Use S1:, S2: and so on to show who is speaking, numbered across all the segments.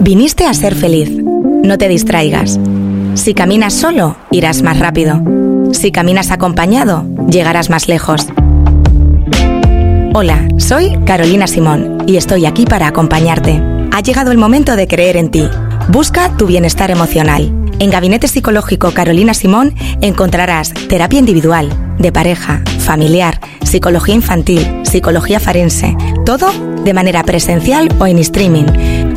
S1: Viniste a ser feliz. No te distraigas. Si caminas solo, irás más rápido. Si caminas acompañado, llegarás más lejos. Hola, soy Carolina Simón y estoy aquí para acompañarte. Ha llegado el momento de creer en ti. Busca tu bienestar emocional. En Gabinete Psicológico Carolina Simón encontrarás terapia individual, de pareja, familiar, psicología infantil, psicología forense, todo de manera presencial o en streaming.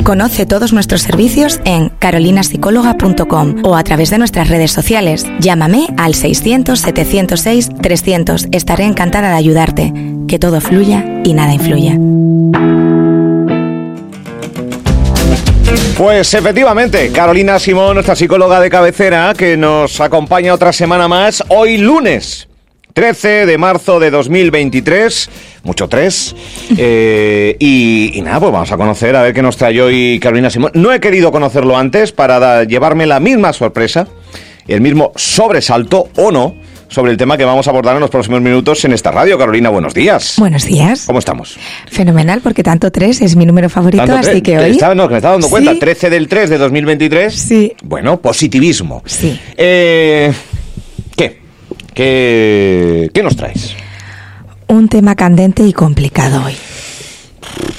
S1: Conoce todos nuestros servicios en carolinapsicóloga.com o a través de nuestras redes sociales. Llámame al 600-706-300. Estaré encantada de ayudarte. Que todo fluya y nada influya.
S2: Pues efectivamente, Carolina Simón, nuestra psicóloga de cabecera, que nos acompaña otra semana más, hoy lunes. 13 de marzo de 2023, mucho tres. Eh, y, nada, pues vamos a conocer a ver qué nos trae hoy Carolina Simón. No he querido conocerlo antes para llevarme la misma sorpresa, el mismo sobresalto o no, sobre el tema que vamos a abordar en los próximos minutos en esta radio. Carolina, buenos días.
S1: Buenos días.
S2: ¿Cómo estamos?
S1: Fenomenal, porque tanto 3 es mi número favorito, así que hoy...
S2: Está, no, que me está dando cuenta, 13 del 3 de 2023.
S1: Sí.
S2: Bueno, positivismo.
S1: Sí.
S2: Eh, ¿Qué, qué nos traes?
S1: Un tema candente y complicado hoy.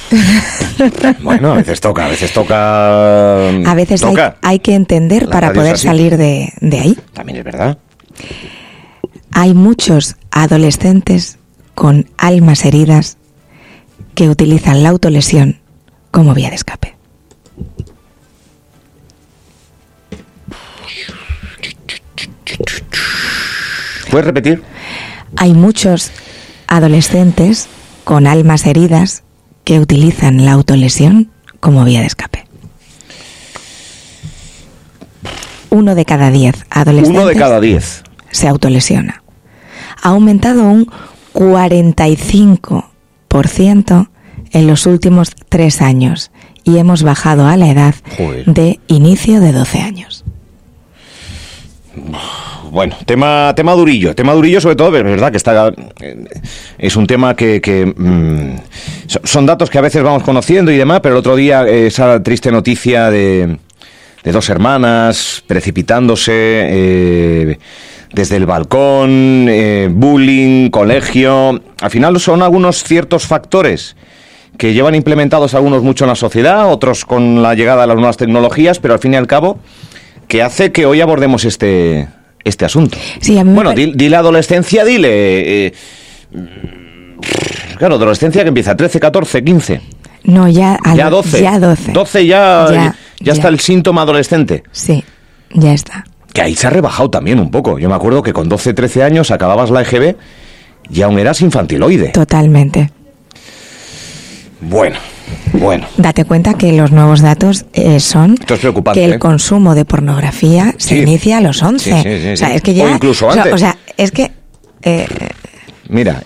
S2: Bueno, a veces toca, a veces toca.
S1: A veces Hay, que entender para poder salir de, de, ahí.
S2: También es verdad.
S1: Hay muchos adolescentes con almas heridas que utilizan la autolesión como vía de escape.
S2: ¿Puedes repetir?
S1: Hay muchos adolescentes con almas heridas que utilizan la autolesión como vía de escape. Uno de cada diez adolescentes.
S2: Uno de cada diez.
S1: Se autolesiona. Ha aumentado un 45% en los últimos tres años y hemos bajado a la edad de inicio de 12 años
S2: bueno, tema, tema durillo, tema durillo sobre todo, es verdad que está, eh, es un tema que, mm, son datos que a veces vamos conociendo y demás, pero el otro día esa triste noticia de, de dos hermanas precipitándose eh, desde el balcón, eh, bullying, colegio, al final son algunos ciertos factores que llevan implementados algunos mucho en la sociedad, otros con la llegada de las nuevas tecnologías, pero al fin y al cabo que hace que hoy abordemos este, este asunto. bueno, dile adolescencia, dile... Eh, claro, adolescencia que empieza 13, 14, 15.
S1: No, ya,
S2: ya 12.
S1: Ya 12.
S2: 12 ya, ya, está el síntoma adolescente.
S1: Sí, ya está.
S2: Que ahí se ha rebajado también un poco. Yo me acuerdo que con 12, 13 años acababas la EGB y aún eras infantiloide.
S1: Totalmente.
S2: Bueno, bueno.
S1: Date cuenta que los nuevos datos eh, son
S2: que
S1: el ¿eh? consumo de pornografía se inicia a los 11. o sea, es que ya,
S2: o incluso antes.
S1: O sea, es que... Eh,
S2: Mira,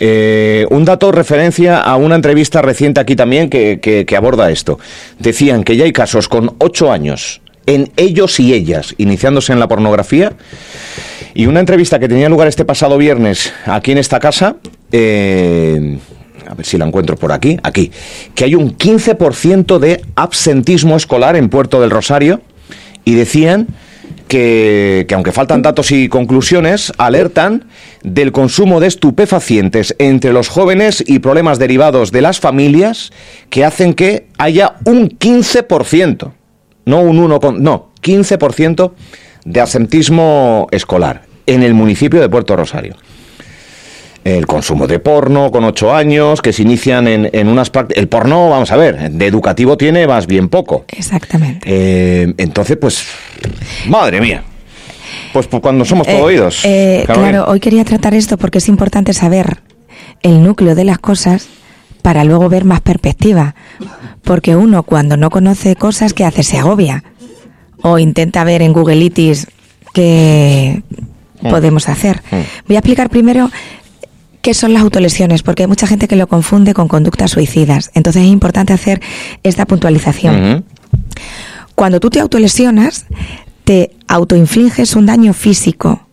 S2: un dato referencia a una entrevista reciente aquí también que, que, aborda esto. Decían que ya hay casos con 8 años en ellos y ellas iniciándose en la pornografía. Y una entrevista que tenía lugar este pasado viernes aquí en esta casa, eh, a ver si la encuentro por aquí, aquí, que hay un 15% de absentismo escolar en Puerto del Rosario y decían que, que, aunque faltan datos y conclusiones, alertan del consumo de estupefacientes entre los jóvenes y problemas derivados de las familias que hacen que haya un 15%, no un 1, no, 15% de absentismo escolar en el municipio de Puerto Rosario el consumo de porno con ocho años, que se inician en, en unas prácticas... El porno, vamos a ver, de educativo tiene más bien poco.
S1: Exactamente.
S2: Eh, entonces, pues, madre mía. Pues, pues cuando somos todo eh, oídos.
S1: Eh, claro, hoy quería tratar esto porque es importante saber el núcleo de las cosas para luego ver más perspectiva. Porque uno cuando no conoce cosas, ¿qué hace? Se agobia. O intenta ver en Googleitis qué mm. podemos hacer. Mm. Voy a explicar primero qué son las autolesiones, porque hay mucha gente que lo confunde con conductas suicidas. Entonces es importante hacer esta puntualización. Cuando tú te autolesionas, te autoinfliges un daño físico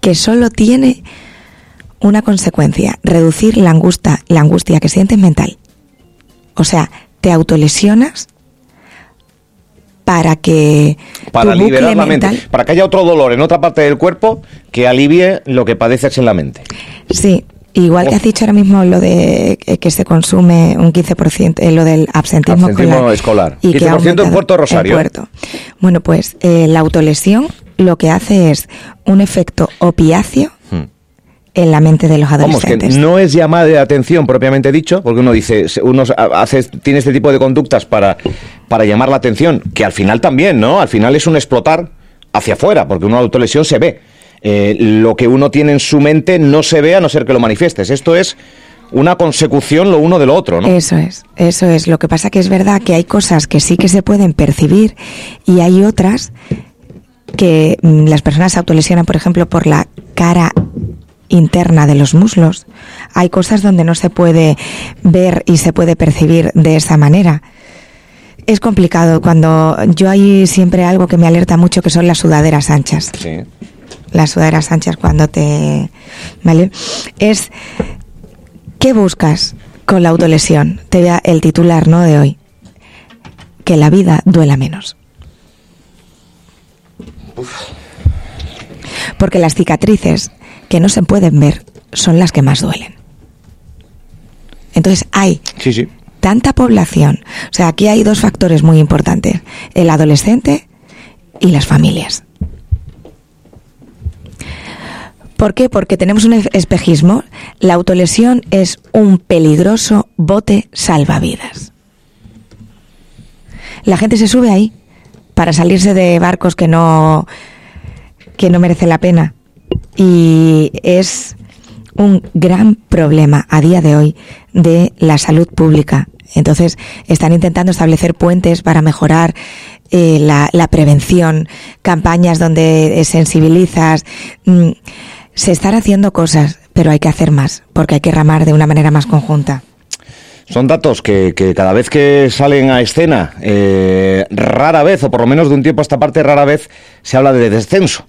S1: que solo tiene una consecuencia, reducir la angustia, la angustia que sientes mental. O sea, te autolesionas para que
S2: para liberar la mente,
S1: mental-
S2: para que haya otro dolor en otra parte del cuerpo que alivie lo que padeces en la mente.
S1: Sí, igual que has dicho ahora mismo lo de que que se consume un 15%, eh, lo del absentismo,
S2: Absentismo escolar.
S1: Y que
S2: 15%
S1: ha
S2: en Puerto Rosario.
S1: en Puerto. Bueno, pues eh, la autolesión lo que hace es un efecto opiáceo
S2: Hmm.
S1: En la mente de los
S2: Vamos, que
S1: adolescentes.
S2: no es llamada de atención propiamente dicho, porque uno dice, uno hace, tiene este tipo de conductas para, para llamar la atención, que al final también, ¿no? Al final es un explotar hacia afuera, porque una autolesión se ve. Eh, lo que uno tiene en su mente no se ve a no ser que lo manifiestes. Esto es una consecución lo uno de lo otro, ¿no?
S1: Eso es, eso es. Lo que pasa que es verdad que hay cosas que sí que se pueden percibir y hay otras que mm, las personas se autolesionan, por ejemplo, por la cara interna de los muslos. Hay cosas donde no se puede ver y se puede percibir de esa manera. Es complicado cuando yo hay siempre algo que me alerta mucho que son las sudaderas anchas
S2: Sí.
S1: las sudaderas anchas cuando te... ¿Vale? Es... ¿Qué buscas con la autolesión? Te da el titular, ¿no? De hoy. Que la vida duela menos. Porque las cicatrices que no se pueden ver son las que más duelen. Entonces hay
S2: Sí, sí.
S1: tanta población. O sea, aquí hay dos factores muy importantes. El adolescente y las familias. ¿Por qué? Porque tenemos un espejismo. La autolesión es un peligroso bote salvavidas. La gente se sube ahí para salirse de barcos que no que no merece la pena y es un gran problema a día de hoy de la salud pública. Entonces, están intentando establecer puentes para mejorar eh, la, prevención, campañas donde eh, sensibilizas. Mm, se están haciendo cosas, pero hay que hacer más, porque hay que ramar de una manera más conjunta.
S2: Son datos que, que cada vez que salen a escena, eh, rara vez, o por lo menos de un tiempo a esta parte, rara vez se habla de descenso.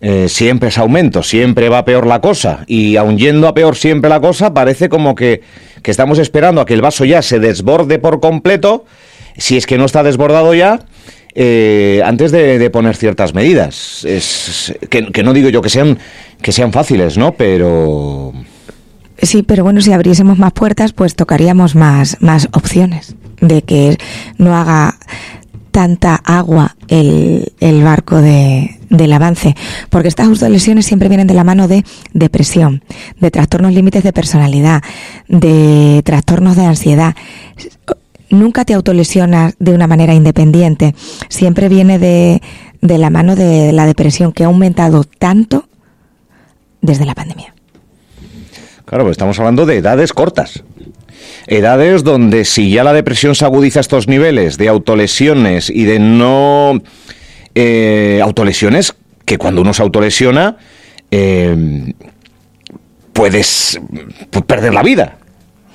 S2: Eh, siempre es aumento, siempre va peor la cosa. Y aun yendo a peor siempre la cosa, parece como que, que estamos esperando a que el vaso ya se desborde por completo, si es que no está desbordado ya, eh, antes de, poner ciertas medidas. Es, que, que no digo yo que sean, que sean fáciles, ¿no? Pero...
S1: Sí, pero bueno, si abriésemos más puertas, pues tocaríamos más, más opciones de que no haga tanta agua el, el barco de, del avance. Porque estas autolesiones siempre vienen de la mano de depresión, de trastornos límites de personalidad, de trastornos de ansiedad. Nunca te autolesionas de una manera independiente. Siempre viene de, de la mano de la depresión que ha aumentado tanto desde la pandemia.
S2: Claro, pues estamos hablando de edades cortas. Edades donde si ya la depresión se agudiza a estos niveles de autolesiones y de no eh, autolesiones, que cuando uno se autolesiona eh, puedes perder la vida.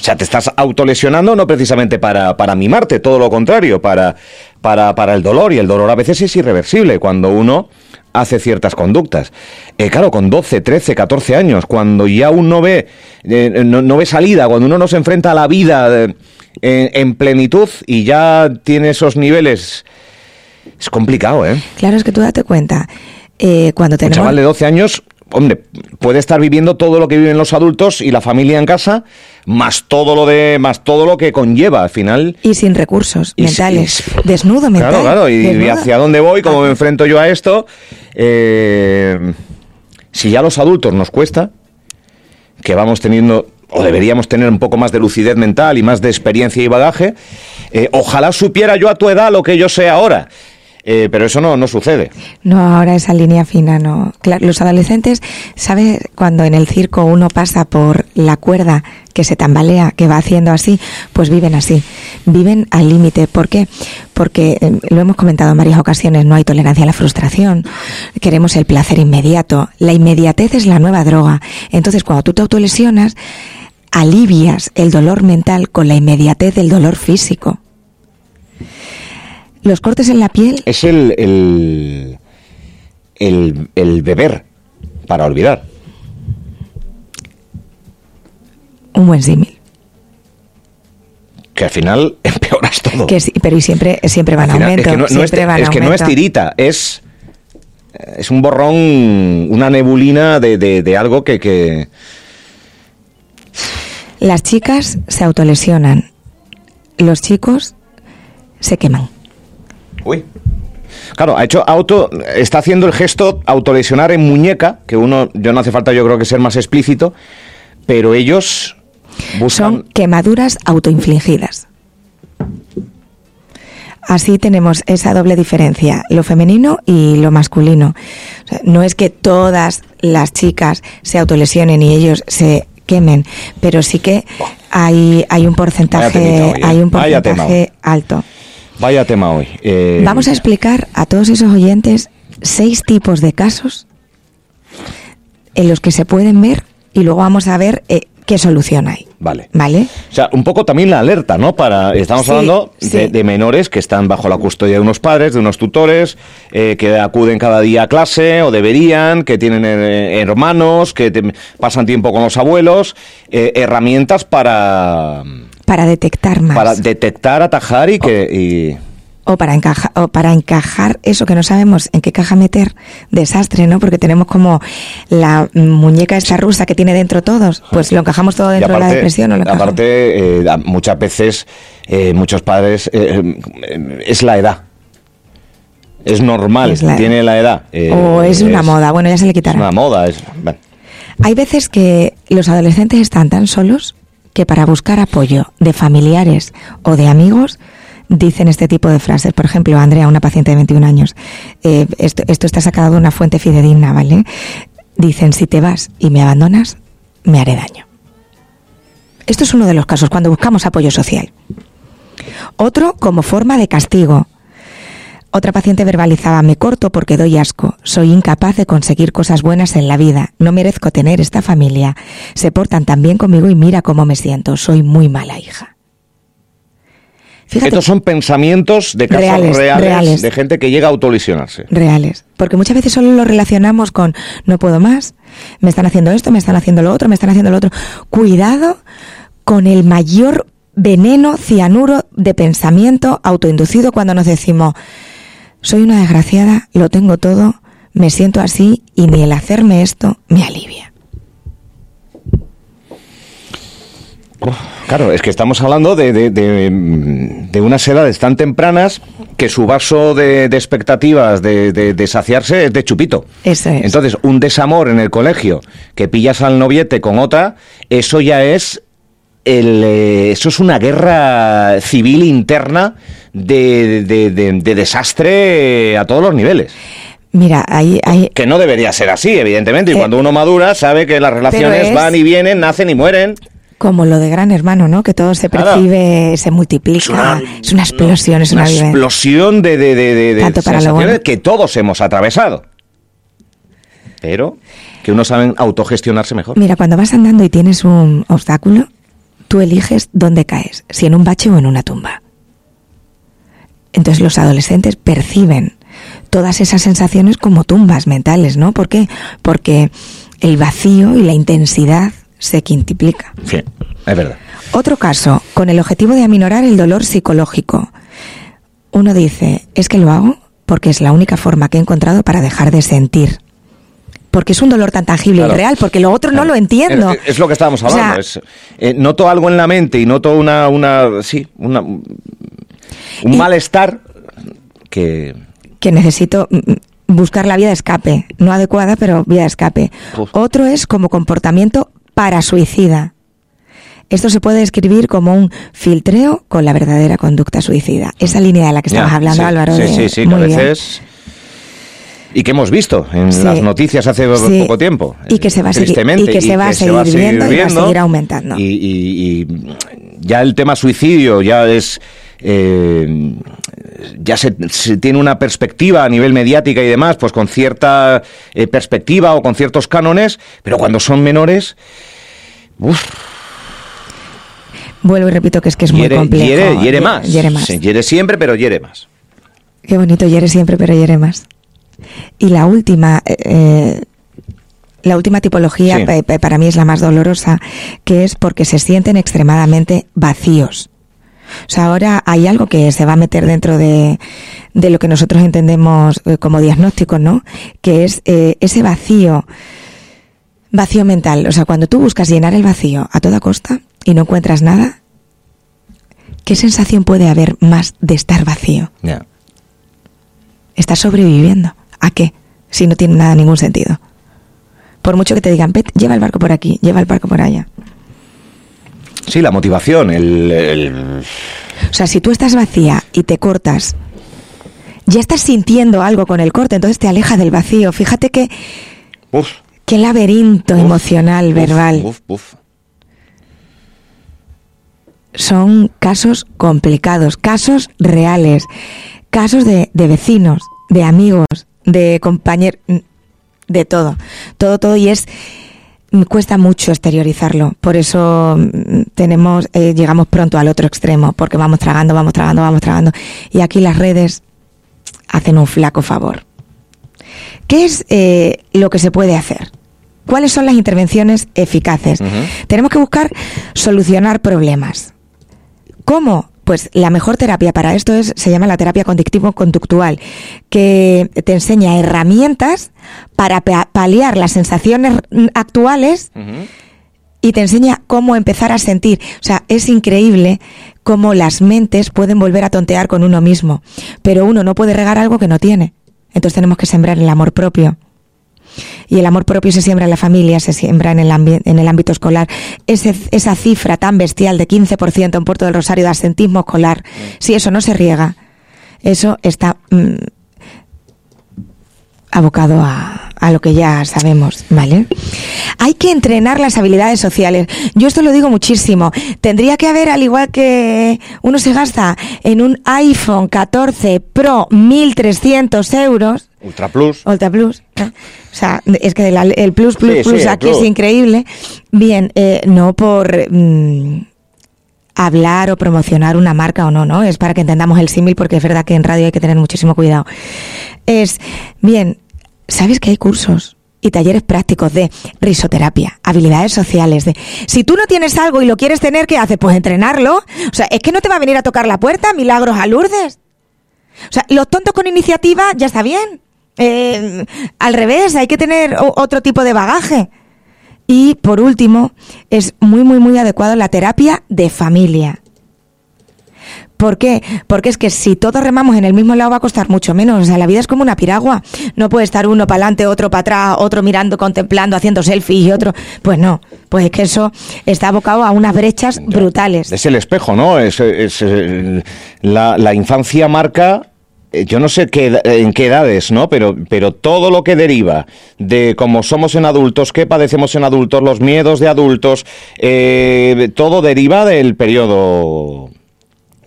S2: O sea, te estás autolesionando no precisamente para, para mimarte, todo lo contrario, para, para, para el dolor. Y el dolor a veces es irreversible cuando uno hace ciertas conductas. Eh, claro, con 12, 13, 14 años, cuando ya uno ve, eh, no, no ve salida, cuando uno no se enfrenta a la vida eh, en, en plenitud y ya tiene esos niveles, es complicado, ¿eh?
S1: Claro, es que tú date cuenta, eh, cuando
S2: Un
S1: tenemos...
S2: chaval de 12 años, hombre, puede estar viviendo todo lo que viven los adultos y la familia en casa, más todo lo de, más todo lo que conlleva al final.
S1: Y sin recursos
S2: Y
S1: mentales.
S2: sí,
S1: Desnudo mental.
S2: Claro, claro, y, y hacia dónde voy, cómo me enfrento yo a esto. Eh, si ya a los adultos nos cuesta, que vamos teniendo, o deberíamos tener un poco más de lucidez mental y más de experiencia y bagaje, eh, ojalá supiera yo a tu edad lo que yo sé ahora. Eh, pero eso no, no sucede.
S1: No, ahora esa línea fina no. Claro, los adolescentes, ¿sabes? Cuando en el circo uno pasa por la cuerda que se tambalea, que va haciendo así, pues viven así. Viven al límite. ¿Por qué? Porque, eh, lo hemos comentado en varias ocasiones, no hay tolerancia a la frustración. Queremos el placer inmediato. La inmediatez es la nueva droga. Entonces, cuando tú te autolesionas, alivias el dolor mental con la inmediatez del dolor físico. Los cortes en la piel
S2: Es el, el, el, el beber para olvidar.
S1: un buen símil.
S2: que al final empeoras todo.
S1: Que sí, pero y siempre, siempre van a
S2: Al final,
S1: aumento.
S2: es que no, no es, que no es tirita, es, es un borrón, una nebulina de, de- de algo que, que...
S1: Las chicas se autolesionan, los chicos se queman.
S2: Uy. Claro, ha hecho auto, está haciendo el gesto autolesionar en muñeca, que uno, yo no hace falta yo creo que ser más explícito, pero ellos buscan...
S1: Son quemaduras autoinfligidas. Así tenemos esa doble diferencia, lo femenino y lo masculino. O sea, no es que todas las chicas se autolesionen y ellos se quemen, pero sí que hay, hay un porcentaje,
S2: ¿eh?
S1: hay un porcentaje alto.
S2: Vaya tema hoy. Eh,
S1: Vamos a explicar a todos esos oyentes seis tipos de casos en los que se pueden ver y luego vamos a ver eh, qué solución hay.
S2: Vale.
S1: ¿Vale?
S2: O sea, un poco también la alerta, ¿no? Para estamos
S1: Sí,
S2: hablando
S1: sí.
S2: de, de menores que están bajo la custodia de unos padres, de unos tutores, eh, que acuden cada día a clase o deberían, que tienen eh, hermanos, que te- pasan tiempo con los abuelos, herramientas para
S1: Para detectar más.
S2: para detectar, atajar y que y-
S1: o para encajar o para encajar eso que no sabemos en qué caja meter desastre no porque tenemos como la muñeca esta rusa que tiene dentro todos pues lo encajamos todo dentro de la depresión o lo
S2: aparte eh, muchas veces eh, muchos padres eh, es la edad. Es normal,
S1: Es la-
S2: tiene la edad.
S1: o es una moda bueno ya se le
S2: Es
S1: quitará
S2: una moda, es bueno.
S1: hay veces que los adolescentes están tan solos que para buscar apoyo de familiares o de amigos dicen este tipo de frases. Por ejemplo, Andrea, una paciente de 21 años, eh, esto, esto está sacado de una fuente fidedigna, ¿vale? Dicen, si te vas y me abandonas, me haré daño. Esto es uno de los casos cuando buscamos apoyo social. Otro como forma de castigo. Otra paciente verbalizaba, me corto porque doy asco, soy incapaz de conseguir cosas buenas en la vida, no merezco tener esta familia, se portan tan bien conmigo y mira cómo me siento, soy muy mala hija. Fíjate,
S2: Estos son pensamientos de casos
S1: Reales,
S2: reales,
S1: reales.
S2: de gente que llega a autolesionarse.
S1: reales, porque muchas veces solo lo relacionamos con no puedo más, me están haciendo esto, me están haciendo lo otro, me están haciendo lo otro. Cuidado con el mayor veneno cianuro de pensamiento autoinducido cuando nos decimos soy una desgraciada, lo tengo todo, me siento así y ni el hacerme esto me alivia.
S2: Claro, es que estamos hablando de, de, de, de unas edades tan tempranas que su vaso de, expectativas de saciarse es de chupito.
S1: Eso es.
S2: Entonces, un desamor en el colegio, que pillas al noviete con otra, eso ya es el, eh, eso es una guerra civil interna de, de- de- de desastre a todos los niveles.
S1: Mira, ahí
S2: Que no debería ser así, evidentemente. Y
S1: Eh,
S2: cuando uno madura, sabe que las relaciones
S1: es-
S2: van y vienen, nacen y mueren.
S1: como lo de Gran Hermano, ¿no? Que todo se
S2: Claro.
S1: percibe, se multiplica, es una, explosión, es una, vivencia.
S2: explosión de, de, de, de-
S1: Tanto para lo bueno.
S2: que todos hemos atravesado. Pero que unos saben autogestionarse mejor.
S1: Mira, cuando vas andando y tienes un obstáculo, tú eliges dónde caes, si en un bache o en una tumba. Entonces los adolescentes perciben todas esas sensaciones como tumbas mentales, ¿no? ¿Por qué? Porque el vacío y la intensidad se quintuplica.
S2: Sí, es verdad.
S1: Otro caso, con el objetivo de aminorar el dolor psicológico. Uno dice, es que lo hago porque es la única forma que he encontrado para dejar de sentir. Porque es un dolor tan tangible
S2: Claro.
S1: y real, porque lo otro no lo entiendo.
S2: Es, es lo que estábamos
S1: O sea,
S2: hablando. es, eh, noto algo en la mente y noto una, una sí, una, un
S1: Y-
S2: malestar que
S1: que necesito mm, buscar la vía de escape, no adecuada, pero vía de escape.
S2: Uf.
S1: Otro es como comportamiento parasuicida. Esto se puede describir como un filtreo con la verdadera conducta suicida. Esa línea de la que
S2: Ya,
S1: estabas hablando,
S2: sí,
S1: Álvaro.
S2: Sí,
S1: de-
S2: sí, sí, que a veces. Y que hemos visto en
S1: Sí.
S2: las noticias hace
S1: Sí.
S2: poco tiempo.
S1: Y que se va a seguir- y que se va a seguir viendo y va a seguir aumentando.
S2: Y, y- y ya el tema suicidio ya es. eh, ya se, se tiene una perspectiva a nivel mediática y demás, pues con cierta eh, perspectiva o con ciertos cánones, pero cuando son menores. uf,
S1: Vuelvo y repito que es que es muy complejo.
S2: hiere- hiere más.
S1: hiere más.
S2: Hiere siempre, pero hiere más.
S1: Qué bonito, hiere siempre, pero hiere más. Y la última, eh, eh, la última tipología
S2: Sí.
S1: pa- pa- para mí es la más dolorosa, que es porque se sienten extremadamente vacíos. O sea, ahora hay algo que se va a meter dentro de, de lo que nosotros entendemos eh, como diagnóstico, ¿no? Que es eh, ese vacío, vacío mental. O sea, cuando tú buscas llenar el vacío a toda costa y no encuentras nada, ¿qué sensación puede haber más de estar vacío?
S2: Ya.
S1: Estás sobreviviendo. ¿A qué? Si no tiene nada, ningún sentido. Por mucho que te digan, "Vete, lleva el barco por aquí, lleva el barco por allá.
S2: Sí, la motivación, el, el-
S1: O sea, si tú estás vacía y te cortas, ya estás sintiendo algo con el corte, entonces te aleja del vacío. Fíjate que
S2: uf,
S1: qué laberinto
S2: uf,
S1: emocional,
S2: uf,
S1: verbal.
S2: uf, uf.
S1: Son casos complicados, casos reales, casos de, de vecinos, de amigos, de compañeros, de todo, todo, todo y es mm, cuesta mucho exteriorizarlo, por eso mm, tenemos eh, llegamos pronto al otro extremo, porque vamos tragando, vamos tragando, vamos tragando y aquí las redes hacen un flaco favor. ¿Qué es eh, lo que se puede hacer? ¿Cuáles son las intervenciones eficaces? Tenemos que buscar solucionar problemas. ¿Cómo? Pues la mejor terapia para esto es, se llama la terapia conductivo-conductual, que te enseña herramientas para pa- paliar las sensaciones actuales y te enseña cómo empezar a sentir. O sea, es increíble cómo las mentes pueden volver a tontear con uno mismo, pero uno no puede regar algo que no tiene. Entonces tenemos que sembrar el amor propio. Y el amor propio se siembra en la familia, se siembra en el, en el ámbito escolar. Ese- esa cifra tan bestial de 15% en Puerto del Rosario de absentismo escolar, si eso no se riega, eso está mm, abocado a, a lo que ya sabemos, ¿vale? Hay que entrenar las habilidades sociales. Yo esto lo digo muchísimo. Tendría que haber, al igual que uno se gasta en un iPhone 14 Pro 1.300 euros,
S2: Ultra Plus.
S1: Ultra Plus. ¿eh? O sea, es que el, el Plus Plus
S2: Sí,
S1: Plus aquí
S2: Plus.
S1: es increíble. Bien, eh, no por mm, hablar o promocionar una marca o no, ¿no? Es para que entendamos el símil porque es verdad que en radio hay que tener muchísimo cuidado. Es, bien, ¿sabes que hay cursos? Y talleres prácticos de risoterapia, habilidades sociales. De, si tú no tienes algo y lo quieres tener, ¿qué haces? Pues entrenarlo. O sea, es que no te va a venir a tocar la puerta, milagros a Lourdes. O sea, los tontos con iniciativa ya está bien. Eh, al revés, hay que tener otro tipo de bagaje. Y por último, es muy, muy, muy adecuado la terapia de familia. ¿Por qué? Porque es que si todos remamos en el mismo lado va a costar mucho menos. O sea, la vida es como una piragua. No puede estar uno para adelante, otro para atrás, otro mirando, contemplando, haciendo selfies y otro. Pues no. Pues es que eso está abocado a unas brechas brutales.
S2: Es el espejo, ¿no? Es, es, eh, la, la infancia marca, eh, yo no sé qué, en qué edades, ¿no? Pero, pero todo lo que deriva de cómo somos en adultos, qué padecemos en adultos, los miedos de adultos, eh, todo deriva del periodo,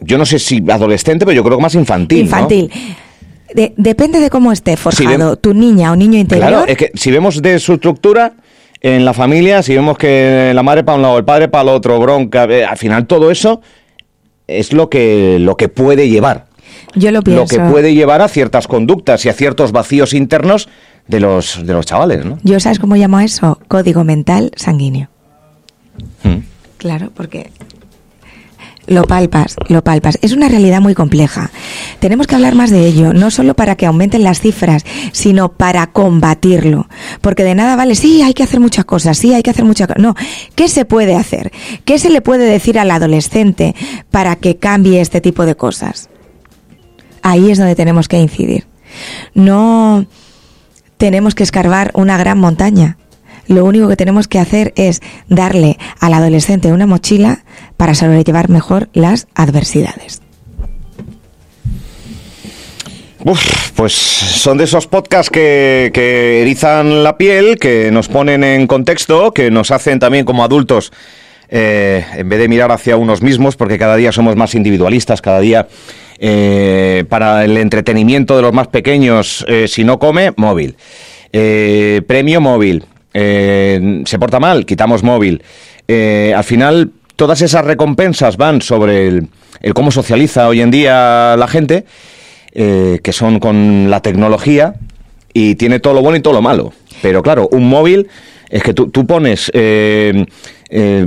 S2: yo no sé si adolescente, pero yo creo que más infantil. ¿no?
S1: Infantil. De- depende de cómo esté forjado tu niña o niño interior.
S2: Claro, es que si vemos de su estructura en la familia, si vemos que la madre para un lado, el padre para el otro, bronca, eh, al final todo eso es lo que, lo que puede llevar.
S1: Yo lo pienso.
S2: Lo que puede llevar a ciertas conductas y a ciertos vacíos internos de los, de los chavales, ¿no?
S1: Yo, ¿sabes cómo llamo eso? Código mental sanguíneo.
S2: Mm.
S1: Claro, porque lo palpas, lo palpas. Es una realidad muy compleja. Tenemos que hablar más de ello, no solo para que aumenten las cifras, sino para combatirlo. Porque de nada vale, sí, hay que hacer muchas cosas, sí, hay que hacer muchas cosas. No, ¿qué se puede hacer? ¿Qué se le puede decir al adolescente para que cambie este tipo de cosas? Ahí es donde tenemos que incidir. No tenemos que escarbar una gran montaña. Lo único que tenemos que hacer es darle al adolescente una mochila para sobrellevar mejor las adversidades.
S2: Uf, pues son de esos podcasts que, que erizan la piel, que nos ponen en contexto, que nos hacen también como adultos, eh, en vez de mirar hacia unos mismos, porque cada día somos más individualistas, cada día eh, para el entretenimiento de los más pequeños, eh, si no come, móvil. Premio móvil. Se porta mal, quitamos móvil. Al final, todas esas recompensas van sobre el, el cómo socializa hoy en día la gente eh, que son con la tecnología y tiene todo lo bueno y todo lo malo. Pero claro, un móvil es que tú, tú pones... eh, eh,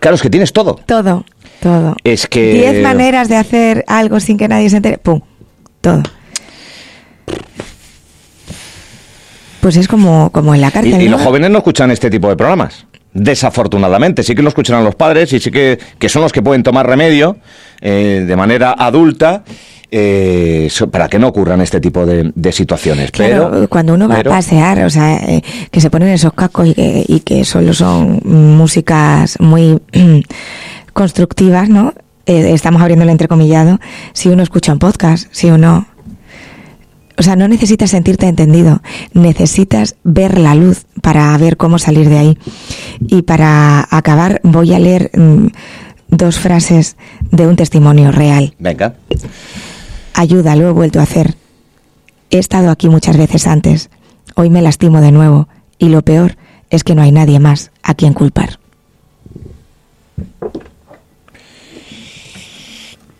S2: claro, es que tienes todo.
S1: Todo. Todo.
S2: Es que...
S1: Diez maneras de hacer algo sin que nadie se entere. ¡Pum! Todo. Pues es como, como en la
S2: Y,
S1: cárcel.
S2: y
S1: ¿no?
S2: los jóvenes no escuchan este tipo de programas. Desafortunadamente, sí que lo escucharán los padres y sí que, que son los que pueden tomar remedio eh, de manera adulta eh, para que no ocurran este tipo de, de situaciones.
S1: Claro,
S2: pero,
S1: cuando uno va
S2: pero-
S1: a pasear, o sea, eh, que se ponen esos cascos y que, y que solo son músicas muy constructivas, ¿no? Eh, estamos abriendo el entrecomillado. Si uno escucha un podcast, si uno... O sea, no necesitas sentirte entendido, necesitas ver la luz para ver cómo salir de ahí. Y para acabar voy a leer mm, dos frases de un testimonio real.
S2: Venga.
S1: Ayuda, lo he vuelto a hacer. He estado aquí muchas veces antes. Hoy me lastimo de nuevo. Y lo peor es que no hay nadie más a quien culpar.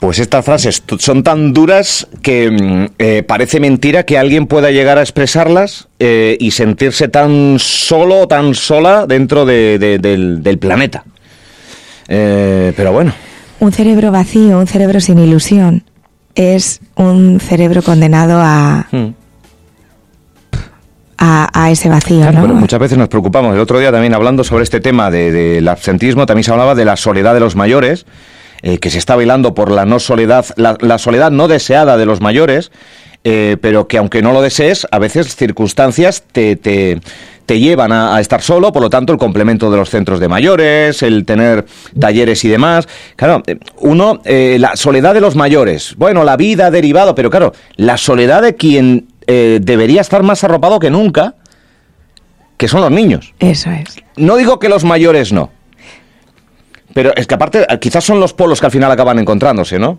S2: Pues estas frases son tan duras que mm, eh, parece mentira que alguien pueda llegar a expresarlas eh, y sentirse tan solo o tan sola dentro de- de- del, del planeta. Eh, pero bueno,
S1: Un cerebro vacío, un cerebro sin ilusión, es un cerebro condenado a,
S2: mm.
S1: a, a ese vacío,
S2: Claro,
S1: ¿no?
S2: muchas veces nos preocupamos. El otro día también hablando sobre este tema de- del absentismo, también se hablaba de la soledad de los mayores, eh, que se está bailando por la no soledad, la, la soledad no deseada de los mayores, eh, pero que aunque no lo desees, a veces circunstancias te, te, te llevan a, a estar solo, por lo tanto el complemento de los centros de mayores, el tener talleres y demás. Claro, eh, uno, eh, la soledad de los mayores, bueno, la vida ha derivado, pero claro, la soledad de quien eh, debería estar más arropado que nunca, que son los niños.
S1: Eso es.
S2: No digo que los mayores no. Pero es que aparte, quizás son los polos que al final acaban encontrándose, ¿no?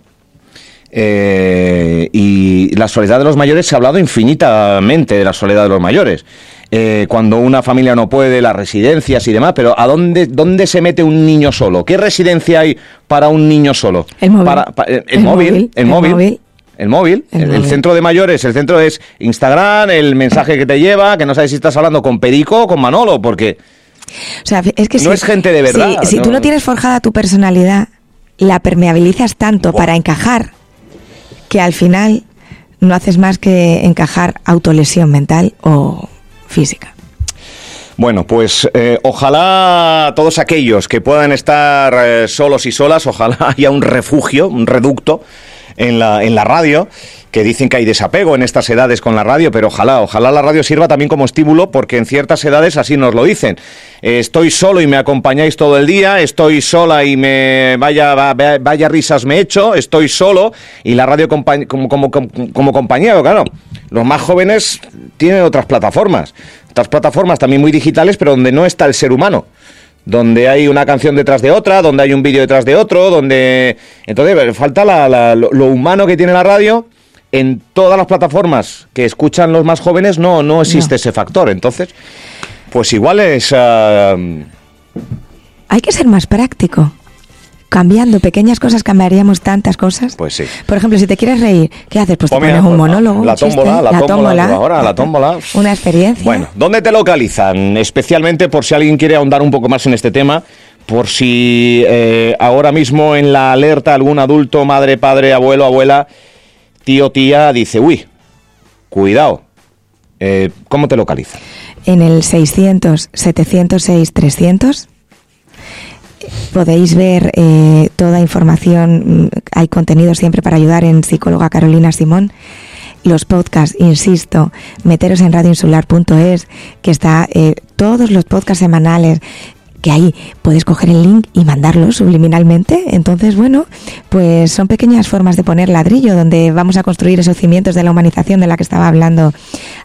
S2: Eh, y la soledad de los mayores se ha hablado infinitamente de la soledad de los mayores. Eh, cuando una familia no puede, las residencias y demás, pero ¿a dónde, dónde se mete un niño solo? ¿Qué residencia hay para un niño solo?
S1: El móvil.
S2: Para- pa- eh, el,
S1: El
S2: móvil,
S1: móvil,
S2: el
S1: el
S2: móvil.
S1: móvil.
S2: El móvil,
S1: El
S2: el, el
S1: móvil.
S2: centro de mayores, el centro es Instagram, el mensaje que te lleva, que no sabes si estás hablando con Perico o con Manolo, porque
S1: O sea, es que
S2: No
S1: si,
S2: es gente de verdad,
S1: Si, si tú
S2: no.
S1: tienes forjada tu personalidad, la permeabilizas tanto para encajar que al final no haces más que encajar autolesión mental o física.
S2: Bueno, pues eh, ojalá todos aquellos que puedan estar eh, solos y solas, ojalá haya un refugio, un reducto en la, en la radio, que dicen que hay desapego en estas edades con la radio, pero ojalá, ojalá la radio sirva también como estímulo, porque en ciertas edades así nos lo dicen. Estoy solo y me acompañáis todo el día, estoy sola y me vaya, va- va- vaya risas me echo, estoy solo y la radio como, como, como, como compañía, claro. Los más jóvenes tienen otras plataformas, otras plataformas también muy digitales, pero donde no está el ser humano donde hay una canción detrás de otra, donde hay un vídeo detrás de otro, donde... Entonces, falta la- la- lo, lo humano que tiene la radio. En todas las plataformas que escuchan los más jóvenes no, no existe
S1: No.
S2: ese factor. Entonces, pues igual es... ah,
S1: Hay que ser más práctico. Cambiando pequeñas cosas cambiaríamos tantas cosas.
S2: Pues sí.
S1: Por ejemplo, si te quieres reír, ¿qué haces? Pues te
S2: Pues mira,
S1: pones un
S2: pues,
S1: monólogo,
S2: la tómbola, la tómbola, ahora, la tómbola.
S1: Una experiencia.
S2: Bueno, ¿dónde te localizan? Especialmente por si alguien quiere ahondar un poco más en este tema, por si eh, ahora mismo en la alerta algún adulto, madre, padre, abuelo, abuela, tío, tía, dice, uy, cuidado, Eh, ¿cómo te localizan?
S1: En el 600 706 300 podéis ver eh, toda información, mm, hay contenido siempre para ayudar en psicóloga Carolina Simón. Los podcasts, insisto, meteros en radioinsular.es, que está eh, todos los podcasts semanales, que ahí puedes coger el link y mandarlo subliminalmente. Entonces, bueno, pues son pequeñas formas de poner ladrillo donde vamos a construir esos cimientos de la humanización de la que estaba hablando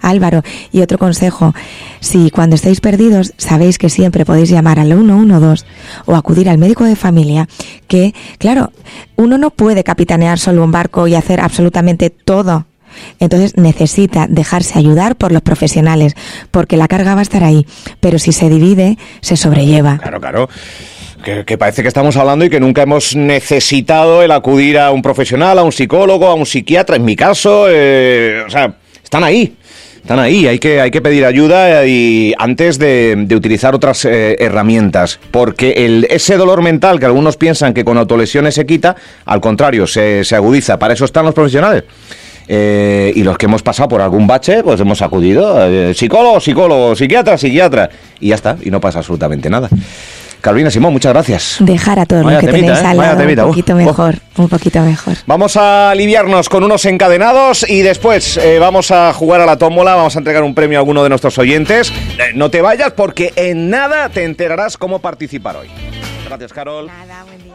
S1: Álvaro. Y otro consejo, si cuando estéis perdidos sabéis que siempre podéis llamar al 112 o acudir al médico de familia, que, claro, uno no puede capitanear solo un barco y hacer absolutamente todo entonces necesita dejarse ayudar por los profesionales, porque la carga va a estar ahí, pero si se divide, se sobrelleva.
S2: Claro, claro. Que, que parece que estamos hablando y que nunca hemos necesitado el acudir a un profesional, a un psicólogo, a un psiquiatra, en mi caso, eh, o sea, están ahí. Están ahí, hay que, hay que pedir ayuda y antes de, de utilizar otras eh, herramientas, porque el, ese dolor mental que algunos piensan que con autolesiones se quita, al contrario, se, se agudiza. Para eso están los profesionales. Eh, y los que hemos pasado por algún bache, pues hemos acudido. eh, psicólogo, psicólogo, psiquiatra, psiquiatra. Y ya está, y no pasa absolutamente nada. Carolina Simón, muchas gracias.
S1: Dejar a todos
S2: Vaya
S1: los que
S2: temita,
S1: tenéis
S2: ¿eh?
S1: al lado
S2: temita,
S1: un
S2: uh,
S1: poquito
S2: uh.
S1: mejor, un poquito mejor.
S2: Vamos a aliviarnos con unos encadenados y después eh, vamos a jugar a la tómbola, vamos a entregar un premio a alguno de nuestros oyentes. Eh, no te vayas porque en nada te enterarás cómo participar hoy. Gracias, Carol.
S1: Nada, buen día.